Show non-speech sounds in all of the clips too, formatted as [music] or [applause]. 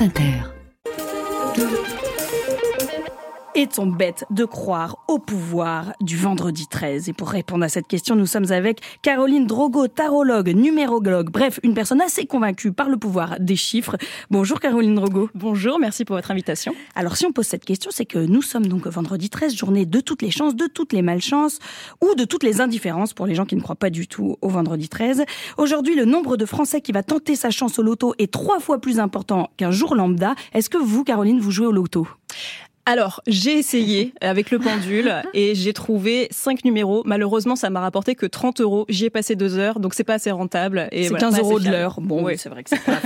France Inter. Est-on bête de croire au pouvoir du vendredi 13 Et pour répondre à cette question, nous sommes avec Caroline Drogo, tarologue, numérologue, bref, une personne assez convaincue par le pouvoir des chiffres. Bonjour Caroline Drogo. Bonjour, merci pour votre invitation. Alors si on pose cette question, c'est que nous sommes donc vendredi 13, journée de toutes les chances, de toutes les malchances ou de toutes les indifférences pour les gens qui ne croient pas du tout au vendredi 13. Aujourd'hui, le nombre de Français qui va tenter sa chance au loto est trois fois plus important qu'un jour lambda. Est-ce que vous, Caroline, vous jouez au loto? Alors, j'ai essayé avec le pendule [laughs] et j'ai trouvé cinq numéros. Malheureusement, ça m'a rapporté que 30 euros. J'y ai passé deux heures, donc c'est pas assez rentable. C'est 15 euros de l'heure. Bon, oui, c'est vrai que c'est pas.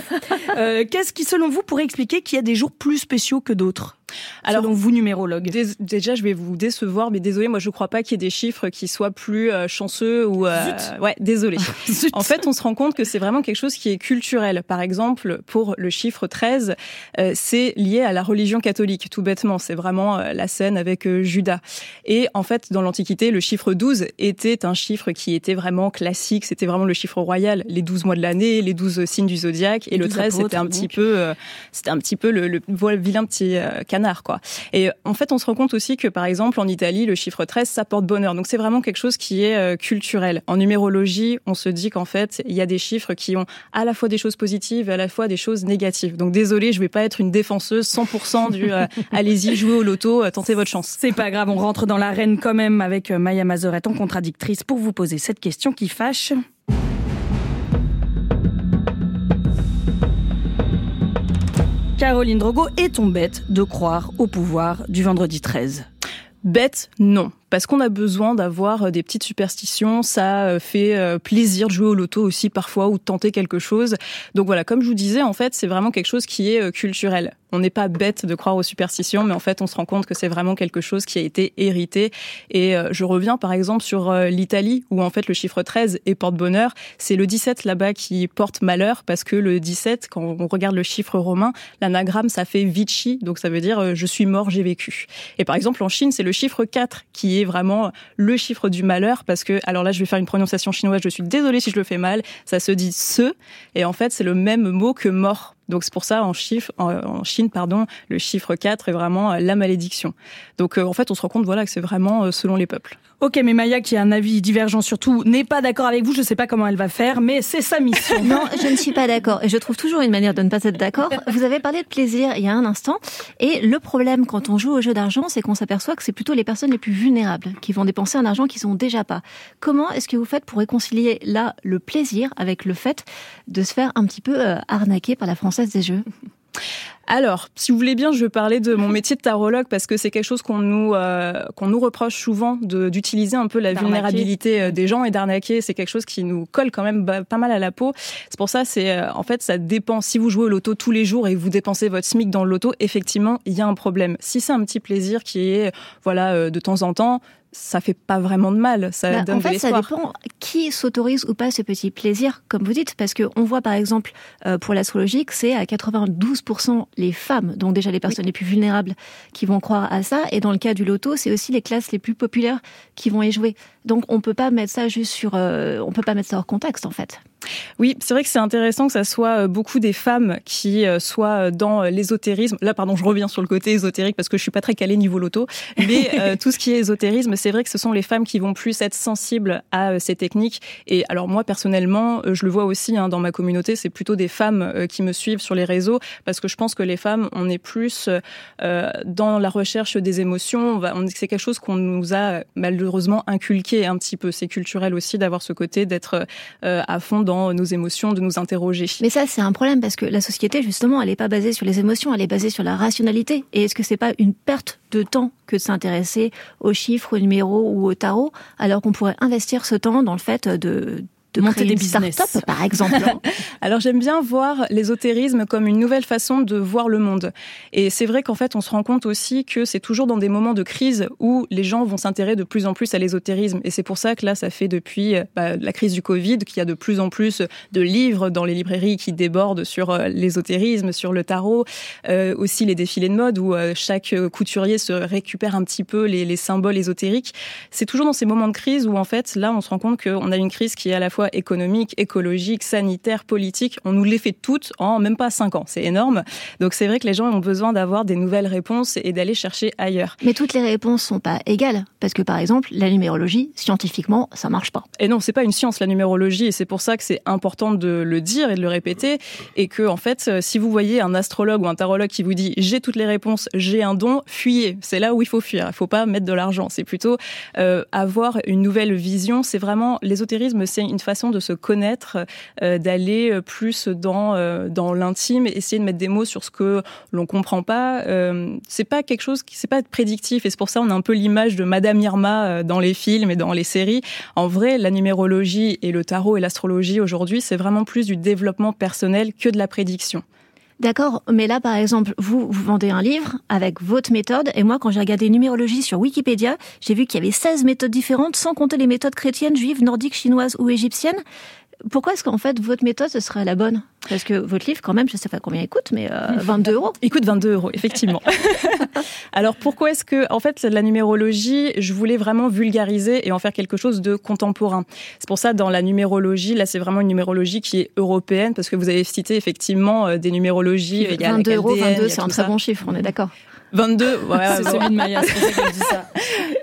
euh, Qu'est-ce qui, selon vous, pourrait expliquer qu'il y a des jours plus spéciaux que d'autres? Alors, selon vous, numérologue Déjà, je vais vous décevoir, mais désolé, moi, je crois pas qu'il y ait des chiffres qui soient plus euh, chanceux ou. Euh, ouais, désolé. [laughs] en fait, on se rend compte que c'est vraiment quelque chose qui est culturel. Par exemple, pour le chiffre 13, euh, c'est lié à la religion catholique, tout bêtement. C'est vraiment euh, la scène avec euh, Judas. Et en fait, dans l'Antiquité, le chiffre 12 était un chiffre qui était vraiment classique. C'était vraiment le chiffre royal. Les 12 mois de l'année, les 12 signes du zodiaque. Et, le 13, c'était un, petit peu, c'était un petit peu le, le, vilain petit canard, quoi. Et en fait, on se rend compte aussi que, par exemple, en Italie, le chiffre 13, ça porte bonheur. Donc, c'est vraiment quelque chose qui est culturel. En numérologie, on se dit qu'en fait, il y a des chiffres qui ont à la fois des choses positives et à la fois des choses négatives. Donc, désolé, je vais pas être une défenseuse 100% du [laughs] allez-y, jouez au loto, tentez votre chance. C'est pas grave, on rentre dans l'arène quand même avec Maya Mazorette en contradictrice pour vous poser cette question qui fâche. Caroline Drogo, est-on bête de croire au pouvoir du vendredi 13 Bête, non parce qu'on a besoin d'avoir des petites superstitions. Ça fait plaisir de jouer au loto aussi parfois ou de tenter quelque chose. Donc voilà, comme je vous disais, en fait, c'est vraiment quelque chose qui est culturel. On n'est pas bête de croire aux superstitions, mais en fait, on se rend compte que c'est vraiment quelque chose qui a été hérité. Et je reviens par exemple sur l'Italie, où en fait le chiffre 13 est porte-bonheur. C'est le 17 là-bas qui porte malheur, parce que le 17, quand on regarde le chiffre romain, l'anagramme, ça fait Vici, donc ça veut dire je suis mort, j'ai vécu. Et par exemple, en Chine, c'est le chiffre 4 qui est vraiment le chiffre du malheur, parce que, alors là, je vais faire une prononciation chinoise, je suis désolée si je le fais mal, ça se dit ce, et en fait, c'est le même mot que mort donc c'est pour ça en, chiffre, en, Chine, pardon, le chiffre 4 est vraiment la malédiction. Donc en fait, on se rend compte voilà que c'est vraiment selon les peuples. Ok, mais Maya, qui a un avis divergent sur tout, n'est pas d'accord avec vous. Je ne sais pas comment elle va faire, mais c'est sa mission. non, je ne suis pas d'accord. Et je trouve toujours une manière de ne pas être d'accord. Vous avez parlé de plaisir il y a un instant. Et le problème quand on joue au jeu d'argent, c'est qu'on s'aperçoit que c'est plutôt les personnes les plus vulnérables qui vont dépenser un argent qu'ils n'ont déjà pas. Comment est-ce que vous faites pour réconcilier là le plaisir avec le fait de se faire un petit peu arnaquer par la Française des Jeux? Alors, si vous voulez bien, je vais parler de mon [laughs] métier de tarologue parce que c'est quelque chose qu'on nous euh, qu'on nous reproche souvent d'utiliser un peu la vulnérabilité des gens et d'arnaquer. C'est quelque chose qui nous colle quand même pas mal à la peau. C'est pour ça, c'est en fait ça dépend. Si vous jouez au loto tous les jours et que vous dépensez votre SMIC dans le loto, effectivement, il y a un problème. Si c'est un petit plaisir qui est voilà de temps en temps, ça fait pas vraiment de mal. Ça bah, donne en fait, de ça dépend qui s'autorise ou pas ce petit plaisir, comme vous dites, parce que on voit par exemple euh, pour l'astrologie que c'est à 92% les femmes, donc déjà les personnes oui. les plus vulnérables, qui vont croire à ça. Et dans le cas du loto, c'est aussi les classes les plus populaires qui vont y jouer. Donc on peut pas mettre ça juste sur, euh, on peut pas mettre ça hors contexte en fait. Oui, c'est vrai que c'est intéressant que ça soit beaucoup des femmes qui soient dans l'ésotérisme. Là, pardon, je reviens sur le côté ésotérique parce que je suis pas très calée niveau loto, mais [laughs] euh, tout ce qui est ésotérisme, c'est vrai que ce sont les femmes qui vont plus être sensibles à ces techniques. Et alors moi, personnellement, je le vois aussi hein, dans ma communauté, c'est plutôt des femmes qui me suivent sur les réseaux parce que je pense que les femmes, on est plus euh, dans la recherche des émotions. C'est quelque chose qu'on nous a malheureusement inculqué un petit peu. C'est culturel aussi d'avoir ce côté d'être euh, à fond dans nos émotions, de nous interroger. Mais ça, c'est un problème parce que la société, justement, elle n'est pas basée sur les émotions, elle est basée sur la rationalité. Et est-ce que c'est pas une perte de temps que de s'intéresser aux chiffres, aux numéros ou au tarot, alors qu'on pourrait investir ce temps dans le fait de de monter des business, par exemple. [laughs] Alors j'aime bien voir l'ésotérisme comme une nouvelle façon de voir le monde. Et c'est vrai qu'en fait, on se rend compte aussi que c'est toujours dans des moments de crise où les gens vont s'intéresser de plus en plus à l'ésotérisme. Et c'est pour ça que là, ça fait depuis bah, la crise du Covid qu'il y a de plus en plus de livres dans les librairies qui débordent sur euh, l'ésotérisme, sur le tarot, euh, aussi les défilés de mode où euh, chaque couturier se récupère un petit peu les, les symboles ésotériques. C'est toujours dans ces moments de crise où en fait, là, on se rend compte qu'on a une crise qui est à la fois soit économiques, écologiques, sanitaires, politiques. On nous les fait toutes en même pas cinq ans. C'est énorme. Donc c'est vrai que les gens ont besoin d'avoir des nouvelles réponses et d'aller chercher ailleurs. Mais toutes les réponses sont pas égales. Parce que par exemple, la numérologie, scientifiquement, ça marche pas. Et non, c'est pas une science, la numérologie. Et c'est pour ça que c'est important de le dire et de le répéter. Et que, en fait, si vous voyez un astrologue ou un tarologue qui vous dit j'ai toutes les réponses, j'ai un don, fuyez. C'est là où il faut fuir. Il faut pas mettre de l'argent. C'est plutôt euh, avoir une nouvelle vision. C'est vraiment l'ésotérisme, c'est une façon de se connaître, euh, d'aller plus dans euh, dans l'intime, essayer de mettre des mots sur ce que l'on comprend pas. Euh, c'est pas quelque chose qui c'est pas prédictif et c'est pour ça on a un peu l'image de Madame Irma euh, dans les films et dans les séries. En vrai, la numérologie et le tarot et l'astrologie aujourd'hui, c'est vraiment plus du développement personnel que de la prédiction. D'accord, mais là, par exemple, vous, vous vendez un livre avec votre méthode, et moi, quand j'ai regardé numérologie sur Wikipédia, j'ai vu qu'il y avait 16 méthodes différentes, sans compter les méthodes chrétiennes, juives, nordiques, chinoises ou égyptiennes. Pourquoi est-ce qu'en fait, votre méthode, ce serait la bonne? Parce que votre livre, quand même, je ne sais pas combien il coûte, mais euh, [laughs] 22 euros. Il coûte 22 euros, effectivement. [laughs] Alors, pourquoi est-ce que, en fait, la numérologie, je voulais vraiment vulgariser et en faire quelque chose de contemporain? C'est pour ça, dans la numérologie, là, c'est vraiment une numérologie qui est européenne, parce que vous avez cité, effectivement, euh, des numérologies. Il y a 22 euros, 22, c'est un très bon chiffre, on est d'accord. 22, [laughs] ouais, c'est celui de Maya, c'est pour ça qu'elle dit ça.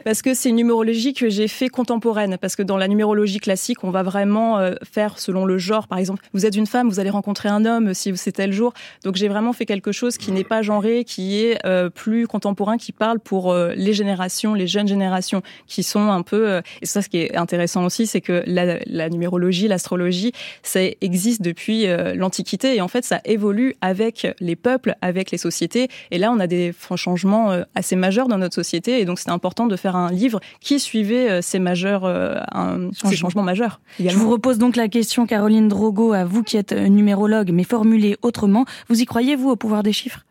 [laughs] Parce que c'est une numérologie que j'ai fait contemporaine. Parce que dans la numérologie classique, on va vraiment euh, faire selon le genre. Par exemple, vous êtes une femme, vous allez rencontrer un homme si c'est tel jour. Donc j'ai vraiment fait quelque chose qui n'est pas genré, qui est euh, plus contemporain, qui parle pour euh, les générations, les jeunes générations, qui sont un peu. Et ça, ce qui est intéressant aussi, c'est que la, la numérologie, l'astrologie, ça existe depuis l'Antiquité et en fait, ça évolue avec les peuples, avec les sociétés. Et là, on a des changements assez majeurs dans notre société et donc c'est important de faire un livre qui suivait euh, ces majeurs, euh, un, ces changements majeurs. Je vous repose donc la question, Caroline Drogo, à vous qui êtes euh, numérologue, mais formulée autrement. Vous y croyez, vous, au pouvoir des chiffres?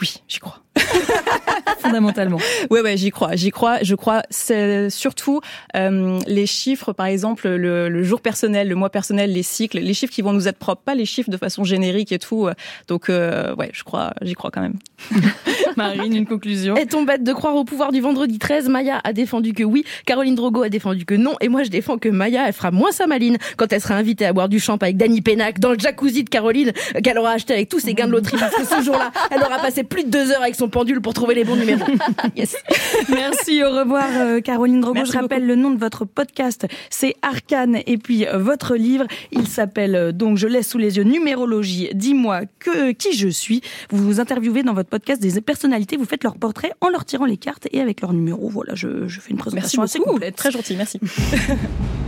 Oui, j'y crois. [laughs] Fondamentalement. Ouais, ouais, j'y crois. J'y crois. Je crois. C'est surtout euh, les chiffres, par exemple, le, le, jour personnel, le mois personnel, les cycles, les chiffres qui vont nous être propres, pas les chiffres de façon générique et tout. Donc, euh, ouais, je crois. J'y crois quand même. [laughs] Marine, une conclusion. Est-on bête de croire au pouvoir du vendredi 13 Maya a défendu que oui, Caroline Drogo a défendu que non, et moi je défends que Maya, elle fera moins sa maline quand elle sera invitée à boire du champ avec Danny Pénac dans le jacuzzi de Caroline euh, qu'elle aura acheté avec tous ses gains de loterie parce que ce jour-là, [laughs] elle aura passé plus de deux heures avec son pendule pour trouver les bons numéros. [laughs] Yes. Merci, au revoir euh, Caroline Drogo. Merci je rappelle le nom de votre podcast, c'est Arcane, et puis euh, votre livre, il s'appelle euh, donc Je laisse sous les yeux numérologie. Dis-moi que qui je suis. Vous vous interviewez dans votre podcast des personnalités, vous faites leur portrait en leur tirant les cartes et avec leur numéro. Voilà, je, je fais une Merci présentation assez beaucoup. complète. Très gentil. Merci. [laughs]